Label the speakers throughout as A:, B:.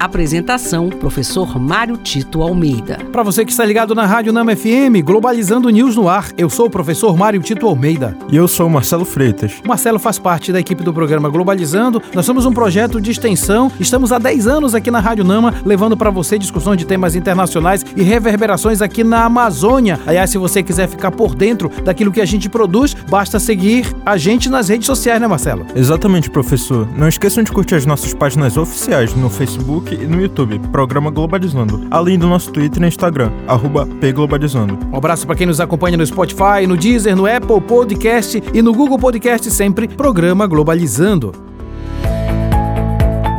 A: Apresentação: Professor Mário Tito Almeida.
B: Para você que está ligado na Rádio Nama FM, Globalizando News no ar, eu sou o professor Mário Tito Almeida.
C: E eu sou o Marcelo Freitas.
B: O Marcelo faz parte da equipe do programa Globalizando. Nós somos um projeto de extensão. Estamos há 10 anos aqui na Rádio Nama, levando para você discussões de temas internacionais e reverberações aqui na Amazônia. Aliás, se você quiser ficar por dentro daquilo que a gente produz, basta seguir a gente nas redes sociais, né, Marcelo?
C: Exatamente, professor. Não esqueçam de curtir as nossas páginas oficiais no Facebook e no YouTube, Programa Globalizando, além do nosso Twitter e Instagram, arroba pglobalizando.
B: Um abraço para quem nos acompanha no Spotify, no Deezer, no Apple Podcast e no Google Podcast, sempre Programa Globalizando.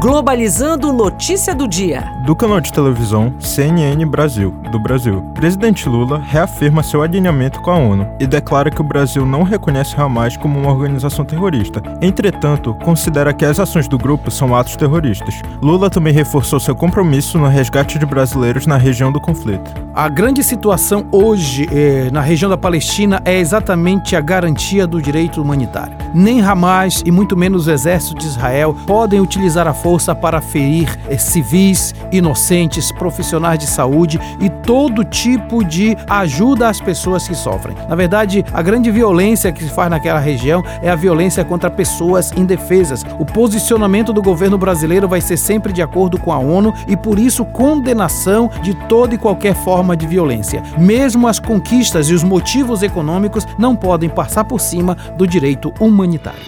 A: Globalizando notícia do dia.
C: Do canal de televisão CNN Brasil, do Brasil. Presidente Lula reafirma seu alinhamento com a ONU e declara que o Brasil não reconhece Hamas como uma organização terrorista. Entretanto, considera que as ações do grupo são atos terroristas. Lula também reforçou seu compromisso no resgate de brasileiros na região do conflito.
B: A grande situação hoje eh, na região da Palestina é exatamente a garantia do direito humanitário. Nem Hamas e muito menos o exército de Israel podem utilizar a força para ferir eh, civis, inocentes, profissionais de saúde e todo tipo de ajuda às pessoas que sofrem. Na verdade, a grande violência que se faz naquela região é a violência contra pessoas indefesas. O posicionamento do governo brasileiro vai ser sempre de acordo com a ONU e por isso condenação de toda e qualquer forma de violência. Mesmo as conquistas e os motivos econômicos não podem passar por cima do direito humanitário.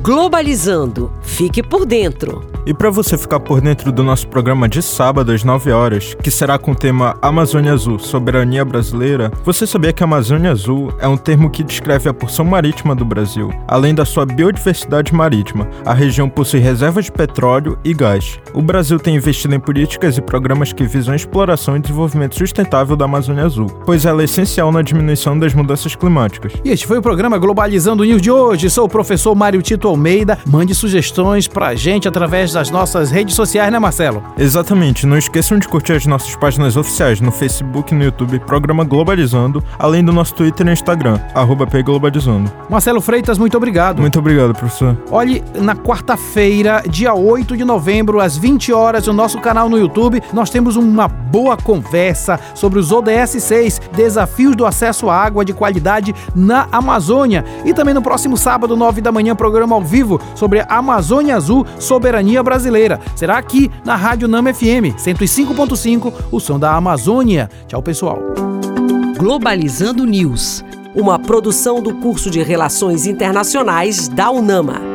A: Globalizando. Fique por dentro.
C: E para você ficar por dentro do nosso programa de sábado às 9 horas, que será com o tema Amazônia Azul, soberania brasileira, você sabia que a Amazônia Azul é um termo que descreve a porção marítima do Brasil. Além da sua biodiversidade marítima, a região possui reservas de petróleo e gás. O Brasil tem investido em políticas e programas que visam a exploração e desenvolvimento sustentável da Amazônia Azul, pois ela é essencial na diminuição das mudanças climáticas.
B: E este foi o programa Globalizando News de hoje. Sou o professor Mário Tito Almeida. Mande sugestões pra gente através das nossas redes sociais, né, Marcelo?
C: Exatamente. Não esqueçam de curtir as nossas páginas oficiais no Facebook e no YouTube, Programa Globalizando, além do nosso Twitter e Instagram, arroba Globalizando.
B: Marcelo Freitas, muito obrigado.
C: Muito obrigado, professor.
B: Olhe, na quarta-feira, dia 8 de novembro, às 20 horas, no nosso canal no YouTube, nós temos uma boa conversa sobre os ODS 6, desafios do acesso à água de qualidade na Amazônia. E também no próximo sábado, 9 da manhã, programa ao vivo sobre a Amazônia Azul, soberania brasileira. Será aqui na Rádio Nama FM 105.5, o som da Amazônia. Tchau, pessoal.
A: Globalizando News. Uma produção do curso de Relações Internacionais da UNAMA.